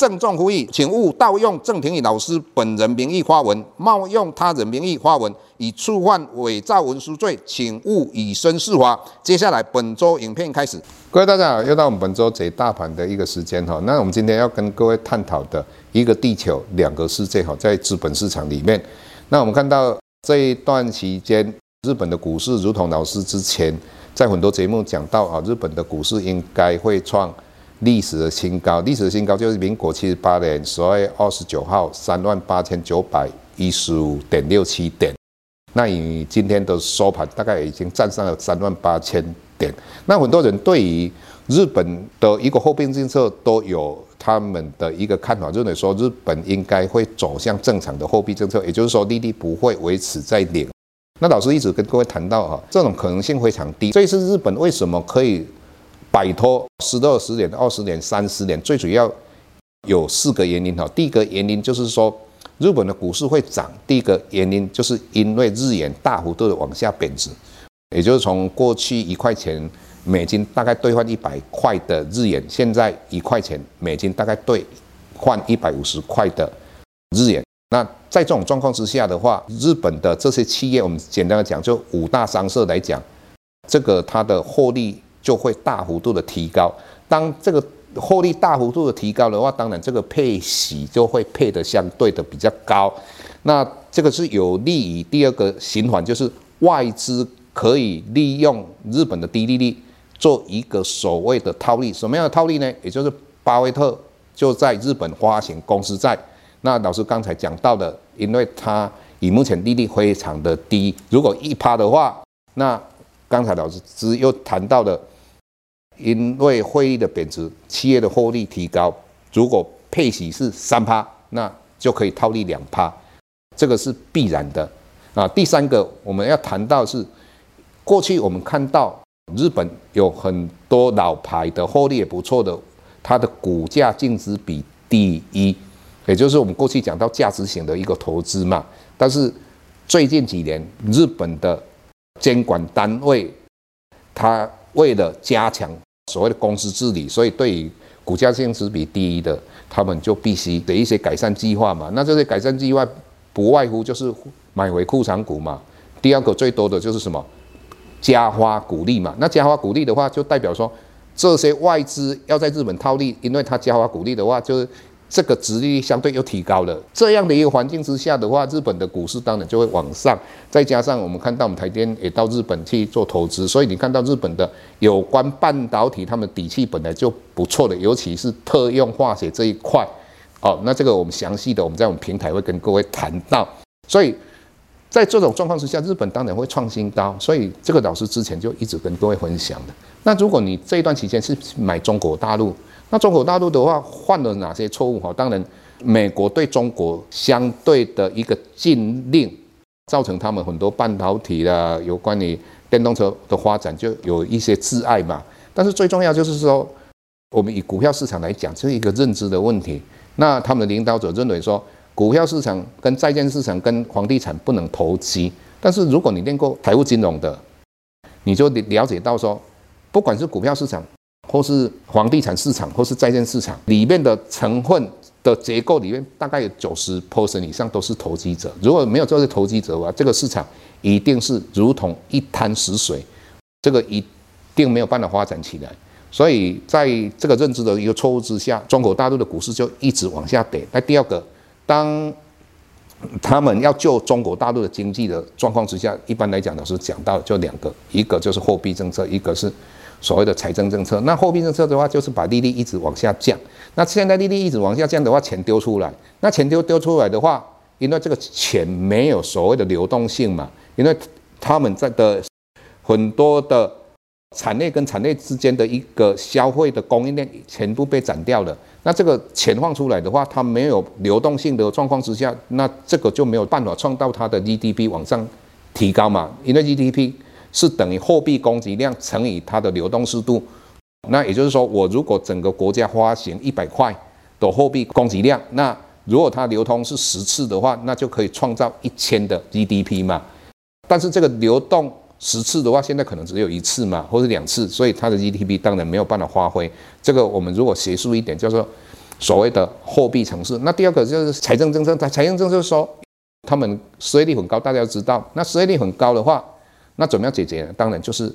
郑重呼吁，请勿盗用郑庭宇老师本人名义发文，冒用他人名义发文，以触犯伪造文书罪，请勿以身试法。接下来本周影片开始，各位大家好，又到我们本周解大盘的一个时间哈。那我们今天要跟各位探讨的一个地球两个世界哈，在资本市场里面，那我们看到这一段期间，日本的股市如同老师之前在很多节目讲到啊，日本的股市应该会创。历史的新高，历史的新高就是民国七十八年十二月二十九号三万八千九百一十五点六七点，那以今天的收盘大概已经站上了三万八千点。那很多人对于日本的一个货币政策都有他们的一个看法，认为说日本应该会走向正常的货币政策，也就是说利率不会维持在零。那老师一直跟各位谈到啊，这种可能性非常低。这一次日本为什么可以？摆脱十二十年、二十年、三十年，最主要有四个原因哈。第一个原因就是说，日本的股市会涨。第一个原因就是因为日元大幅度的往下贬值，也就是从过去一块钱美金大概兑换一百块的日元，现在一块钱美金大概兑换一百五十块的日元。那在这种状况之下的话，日本的这些企业，我们简单的讲，就五大商社来讲，这个它的获利。就会大幅度的提高。当这个获利大幅度的提高的话，当然这个配息就会配得相对的比较高。那这个是有利于第二个循环，就是外资可以利用日本的低利率做一个所谓的套利。什么样的套利呢？也就是巴菲特就在日本发行公司债。那老师刚才讲到的，因为它以目前利率非常的低，如果一趴的话，那刚才老师只又谈到了。因为汇率的贬值，企业的获利提高。如果配息是三趴，那就可以套利两趴，这个是必然的啊。第三个我们要谈到是，过去我们看到日本有很多老牌的获利也不错的，它的股价净值比第一，也就是我们过去讲到价值型的一个投资嘛。但是最近几年，日本的监管单位，它为了加强所谓的公司治理，所以对于股价净值比低的，他们就必须的一些改善计划嘛。那这些改善计划不外乎就是买回库藏股嘛。第二个最多的就是什么？加发股利嘛。那加发股利的话，就代表说这些外资要在日本套利，因为他加发股利的话，就是。这个殖利率相对又提高了，这样的一个环境之下的话，日本的股市当然就会往上。再加上我们看到我们台电也到日本去做投资，所以你看到日本的有关半导体，他们底气本来就不错的，尤其是特用化学这一块。哦，那这个我们详细的我们在我们平台会跟各位谈到。所以在这种状况之下，日本当然会创新高。所以这个老师之前就一直跟各位分享的。那如果你这一段期间是买中国大陆，那中国大陆的话犯了哪些错误？哈，当然，美国对中国相对的一个禁令，造成他们很多半导体的有关于电动车的发展就有一些窒碍嘛。但是最重要就是说，我们以股票市场来讲，这是一个认知的问题。那他们的领导者认为说，股票市场跟债券市场跟房地产不能投机。但是如果你练过财务金融的，你就了解到说，不管是股票市场，或是房地产市场，或是债券市场里面的成分的结构里面，大概有九十 percent 以上都是投机者。如果没有这些投机者的话，这个市场一定是如同一滩死水，这个一定没有办法发展起来。所以在这个认知的一个错误之下，中国大陆的股市就一直往下跌。那第二个，当他们要救中国大陆的经济的状况之下，一般来讲都是讲到就两个，一个就是货币政策，一个是。所谓的财政政策，那货币政策的话，就是把利率一直往下降。那现在利率一直往下降的话，钱丢出来，那钱丢丢出来的话，因为这个钱没有所谓的流动性嘛，因为他们在的很多的产业跟产业之间的一个消费的供应链全部被斩掉了。那这个钱放出来的话，它没有流动性的状况之下，那这个就没有办法创造它的 GDP 往上提高嘛？因为 GDP 是等于货币供给量乘以它的流动速度。那也就是说，我如果整个国家发行一百块的货币供给量，那如果它流通是十次的话，那就可以创造一千的 GDP 嘛。但是这个流动十次的话，现在可能只有一次嘛，或者两次，所以它的 GDP 当然没有办法发挥。这个我们如果学术一点，叫做所谓的货币城市。那第二个就是财政政策，财政政策说他们失业率很高，大家都知道。那失业率很高的话，那怎么样解决呢？当然就是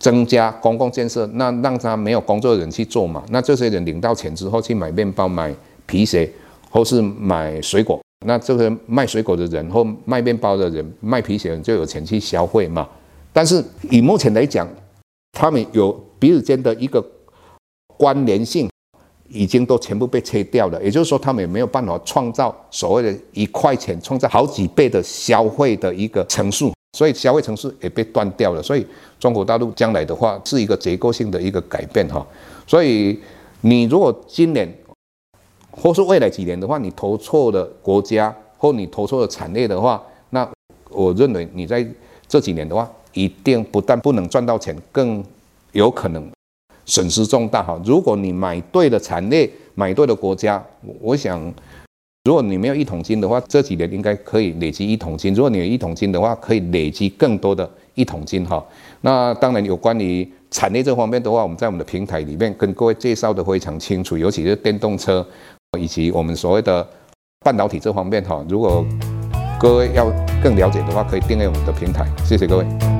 增加公共建设，那让他没有工作的人去做嘛。那这些人领到钱之后去买面包、买皮鞋，或是买水果。那这个卖水果的人或卖面包的人、卖皮鞋的人就有钱去消费嘛。但是以目前来讲，他们有彼此间的一个关联性，已经都全部被切掉了。也就是说，他们也没有办法创造所谓的一块钱创造好几倍的消费的一个乘数，所以消费城市也被断掉了。所以中国大陆将来的话是一个结构性的一个改变哈。所以你如果今年，或是未来几年的话，你投错了国家，或你投错了产业的话，那我认为你在这几年的话，一定不但不能赚到钱，更有可能损失重大哈。如果你买对了产业，买对了国家，我想，如果你没有一桶金的话，这几年应该可以累积一桶金；如果你有一桶金的话，可以累积更多的一桶金哈。那当然有关于产业这方面的话，我们在我们的平台里面跟各位介绍的非常清楚，尤其是电动车。以及我们所谓的半导体这方面哈，如果各位要更了解的话，可以订阅我们的平台。谢谢各位。